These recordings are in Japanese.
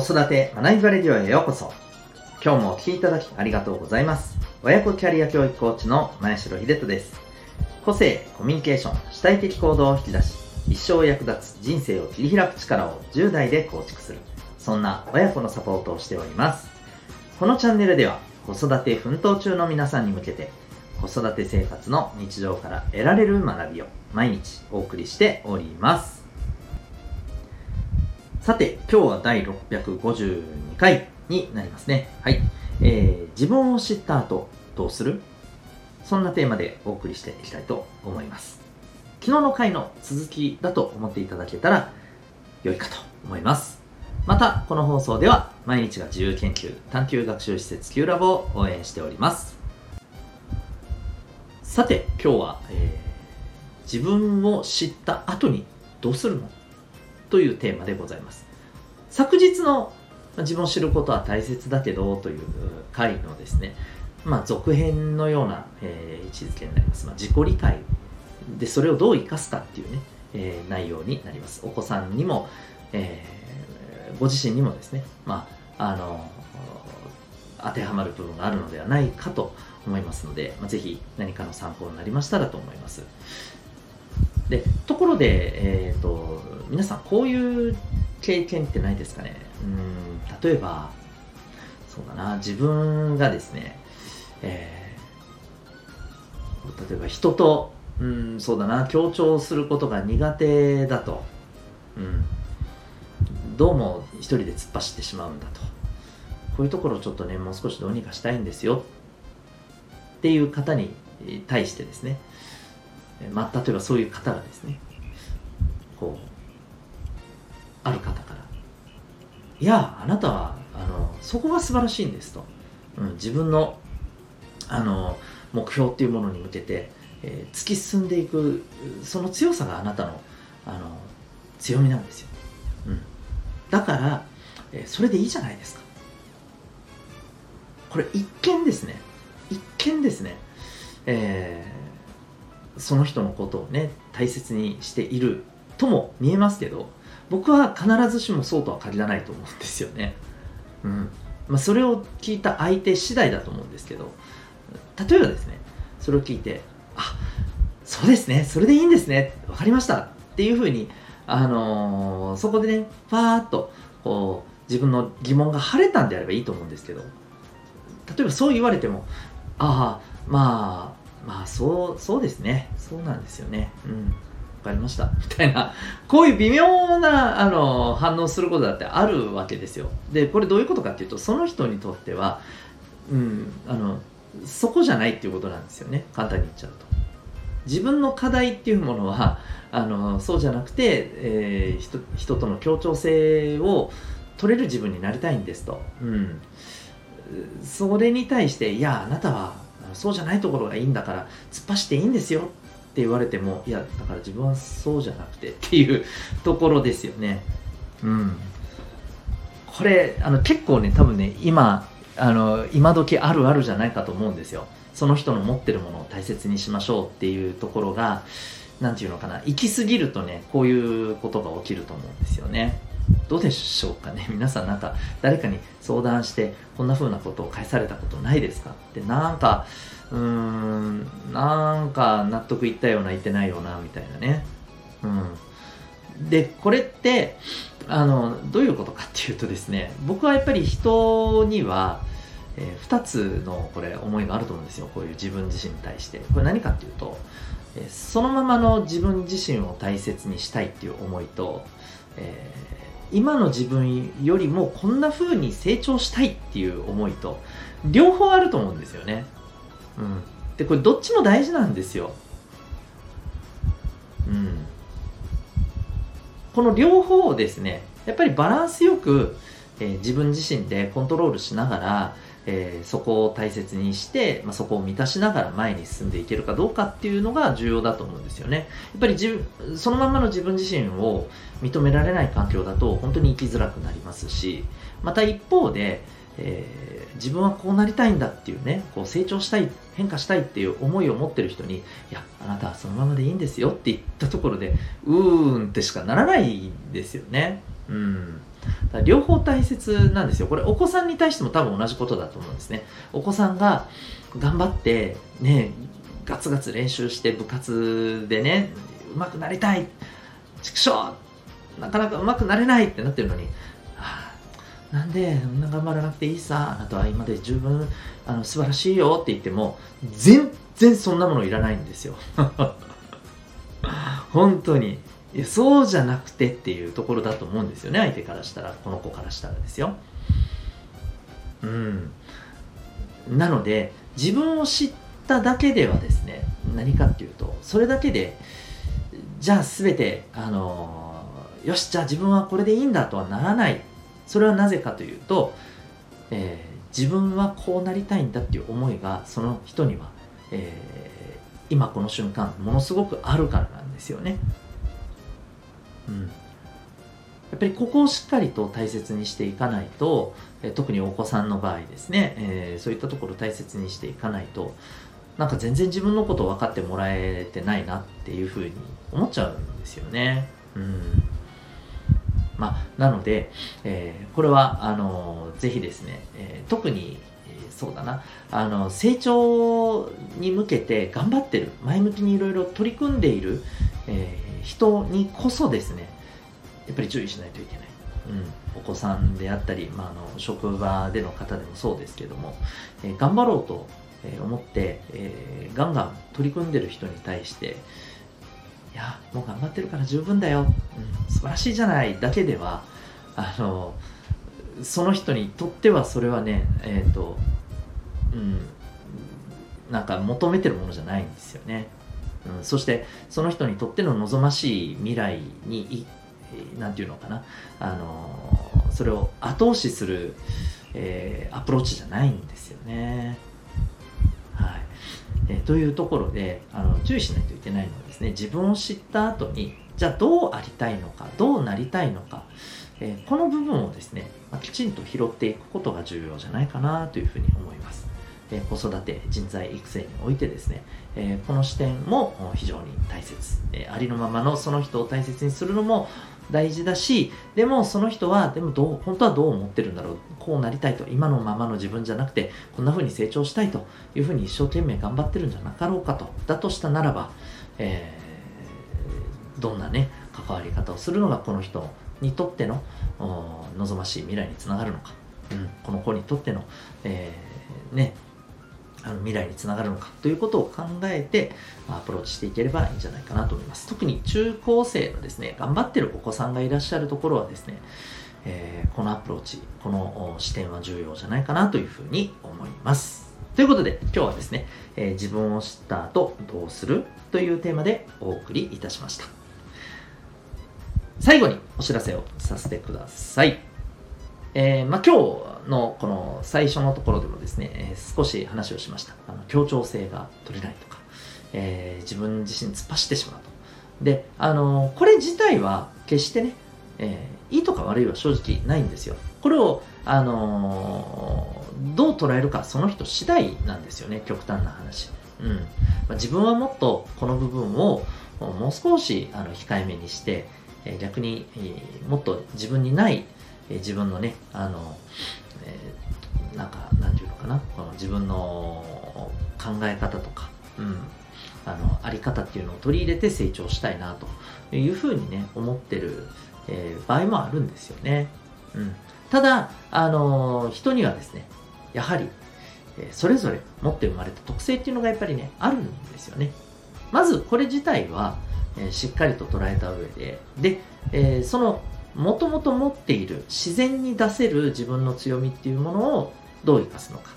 子育て学びバレディオへようこそ。今日もお聴きいただきありがとうございます。親子キャリア教育コーチの前城秀人です。個性、コミュニケーション、主体的行動を引き出し、一生役立つ人生を切り開く力を10代で構築する。そんな親子のサポートをしております。このチャンネルでは、子育て奮闘中の皆さんに向けて、子育て生活の日常から得られる学びを毎日お送りしております。さて、今日は第652回になりますね。はい。えー、自分を知った後、どうする？そんなテーマでお送りしていきたいと思います。昨日の回の続きだと思っていただけたら良いかと思います。また、この放送では毎日が自由研究探究学習施設 Q ラボを応援しております。さて、今日は、えー、自分を知った後にどうするの？というテーマでございます。昨日の自分を知ることは大切だけどという回のですね、まあ、続編のような、えー、位置づけになります。まあ、自己理解でそれをどう生かすかっていうね、えー、内容になります。お子さんにも、えー、ご自身にもですね、まあ、あの当てはまる部分があるのではないかと思いますので、まあ、ぜひ何かの参考になりましたらと思います。でところで、えーと、皆さんこういう経験ってないですかね？うん例えばそうだな自分がですね、えー、例えば人とうんそうだな強調することが苦手だと、うん、どうも一人で突っ走ってしまうんだと。こういうところをちょっとねもう少しどうにかしたいんですよっていう方に対してですねまあ、例えばそういう方がですねこうある方から「いやあなたはあのそこが素晴らしいんですと」うん、自分のあの目標っていうものに向けて、えー、突き進んでいくその強さがあなたのあの強みなんですよ、うん、だから、えー、それでいいじゃないですか。これ一見ですね。一見ですね、えーその人のことをね大切にしているとも見えますけど僕は必ずしもそうとは限らないと思うんですよね。うんまあ、それを聞いた相手次第だと思うんですけど例えばですねそれを聞いてあそうですねそれでいいんですね分かりましたっていうふうに、あのー、そこでねファーッとこう自分の疑問が晴れたんであればいいと思うんですけど例えばそう言われてもああまあまあそうそうですね。そうなんですよね。うん。分かりました。みたいな。こういう微妙なあの反応することだってあるわけですよ。でこれどういうことかっていうとその人にとってはうんあのそこじゃないっていうことなんですよね。簡単に言っちゃうと。自分の課題っていうものはあのそうじゃなくて、えー、人人との協調性を取れる自分になりたいんですと、うん、それに対していやあなたはからそうじゃないところがいいんだから突っ走っていいんですよ。って言われてもいやだから自分はそうじゃなくてっていう ところですよね。うん。これあの結構ね多分ね今あの今時あるあるじゃないかと思うんですよ。その人の持ってるものを大切にしましょうっていうところが何て言うのかな行き過ぎるとねこういうことが起きると思うんですよね。どうでしょうかね。皆さんなんか誰かに相談してこんな風なことを返されたことないですか？ってなんかうーんなんか納得いったようないってないようなみたいなね。うん。でこれってあのどういうことかっていうとですね僕はやっぱり人には、えー、2つのこれ思いがあると思うんですよ。こういう自分自身に対して。これ何かっていうと、えー、そのままの自分自身を大切にしたいっていう思いと、えー今の自分よりもこんな風に成長したいっていう思いと両方あると思うんですよね。うん、でこれどっちも大事なんですよ。うん、この両方をですねやっぱりバランスよく、えー、自分自身でコントロールしながらえー、そこを大切にして、まあ、そこを満たしながら前に進んでいけるかどうかっていうのが重要だと思うんですよね。やっぱり自そのままの自分自身を認められない環境だと本当に生きづらくなりますしまた一方で、えー、自分はこうなりたいんだっていうねこう成長したい変化したいっていう思いを持ってる人にいやあなたはそのままでいいんですよって言ったところでうーんってしかならないんですよね。うん両方大切なんですよ。これお子さんに対しても多分同じことだと思うんですね。お子さんが頑張ってねガツガツ練習して部活でねうまくなりたい畜生なかなかうまくなれないってなってるのに、はあ、なんでそんな頑張らなくていいさあなたは今で十分あの素晴らしいよって言っても全然そんなものいらないんですよ。本当に。いやそうじゃなくてっていうところだと思うんですよね。相手からしたらこの子からしたらですよ。うん。なので自分を知っただけではですね何かっていうとそれだけでじゃあ全てあのよしじゃあ自分はこれでいいんだとはならない。それはなぜかというと、えー、自分はこうなりたいんだっていう思いがその人には、えー、今この瞬間ものすごくあるからなんですよね。うん、やっぱりここをしっかりと大切にしていかないと、特にお子さんの場合ですね、えー、そういったところ大切にしていかないとなんか全然自分のこと分かってもらえてないなっていうふうに思っちゃうんですよね。うんまあ、なので、えー、これはあのぜひですね、えー、特に、えー、そうだなあの成長に向けて頑張ってる前向きにいろいろ取り組んでいる、え人にこそですねやっぱり注意しないといけない、うん、お子さんであったり、まあ、の職場での方でもそうですけども、え頑張ろうと思って、えー、ガンガン取り組んでる人に対していやもう頑張ってるから十分だよ、うん、素晴らしいじゃないだけではあのその人にとってはそれはねえっ、ー、とうん。なんか求めてるものじゃないんですよね、うん、そしてその人にとっての望ましい未来に何て言うのかな。あのそれを後押しする、えー、アプローチじゃないんですよね。はい。えというところであの注意しないといけないのはですね自分を知った後にじゃあどうありたいのかどうなりたいのか、えこの部分をですね、まきちんと拾っていくことが重要じゃないかなというふうに思います。え子育て人材育成においてですね、えこの視点も非常に大切、えありのままのその人を大切にするのも大事だしでもその人はでもどう本当はどう思ってるんだろうこうなりたいと今のままの自分じゃなくてこんな風に成長したいというふうに一生懸命頑張ってるんじゃなかろうかとだとしたならば、えー、どんなね関わり方をするのがこの人にとっての望ましい未来につながるのか、うん、この子にとっての、えー、ねあの未来につながるのかということを考えて、まあ、アプローチしていければいいんじゃないかなと思います。特に中高生のですね、頑張ってるお子さんがいらっしゃるところはですね、えー、このアプローチ、この視点は重要じゃないかなというふうに思います。ということで、今日はですね、えー、自分を知った後どうするというテーマでお送りいたしました。最後にお知らせをさせてください。えー、まあ、今日のこの最初のところでもですね、えー、少し話をしました。あの協調性が取れないとか、えー、自分自身突っ走ってしまうと。で、あのこれ自体は決してね、えいいとか悪いは正直ないんですよ。これを、あのどう捉えるかその人次第なんですよね、極端な話。うんまあ、自分はもっとこの部分をもう少しあの控えめにして、え逆に、えもっと自分にないえ自分のね、あの、えー、なんか、なんていうのかな、この自分の考え方とか、うん、あの、あり方っていうのを取り入れて成長したいなというふうにね、思ってる、えー、場合もあるんですよね。うん。ただ、あの、人にはですね、やはり、えそれぞれ持って生まれた特性っていうのがやっぱりね、あるんですよね。まず、これ自体は、えしっかりと捉えた上で、で、えそのもともと持っている自然に出せる自分の強みっていうものをどう生かすのか。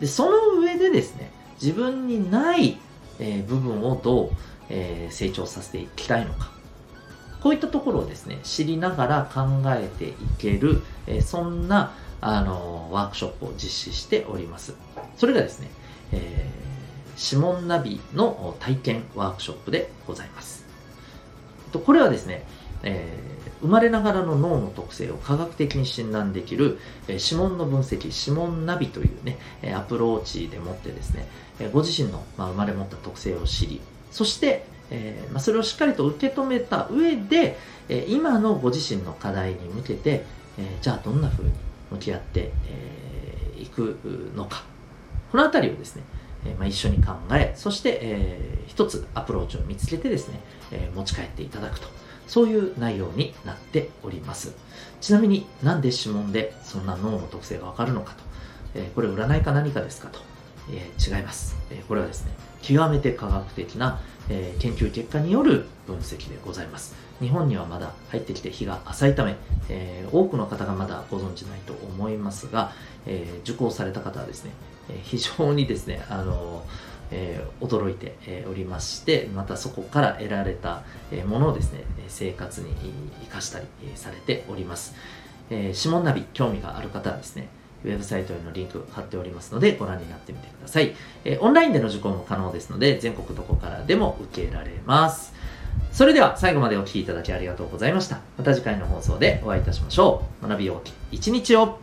でその上でですね自分にない、えー、部分をどう、えー、成長させていきたいのか。こういったところをですね知りながら考えていける、えー、そんなあのワークショップを実施しております。それがですね、えー、指紋ナビの体験ワークショップでございます。これはですね、えー生まれながらの脳の特性を科学的に診断できる、え指紋の分析、指紋ナビというね、アプローチでもってですね、えご自身の、まあ生まれ持った特性を知り、そして、えー、まそれをしっかりと受け止めた上で、え今のご自身の課題に向けて、えじゃあどんな風に向き合ってえい、くのか。この辺りをですね、えまあ、一緒に考えそして、えー、一つアプローチを見つけてですね、え持ち帰っていただくと。そういう内容になっております。ちなみになんで指紋でそんな脳の特性がわかるのかと、えこれ占いか何かですかと、え違います、えこれはですね極めて科学的な、え研究結果による分析でございます。日本にはまだ入ってきて日が浅いため、え、多くの方がまだご存知ないと思いますが、え、受講された方はですね、え、非常にですね、あのえ驚いておりましてまたそこから得られたものをですね生活に生かしたりされております、え指紋ナビ興味がある方はですねウェブサイトへのリンク貼っておりますのでご覧になってみてください、えオンラインでの受講も可能ですので全国どこからでも受けられますそれでは最後までお聴きいただきありがとうございました。また次回の放送でお会いいたしましょう。学びようき一日を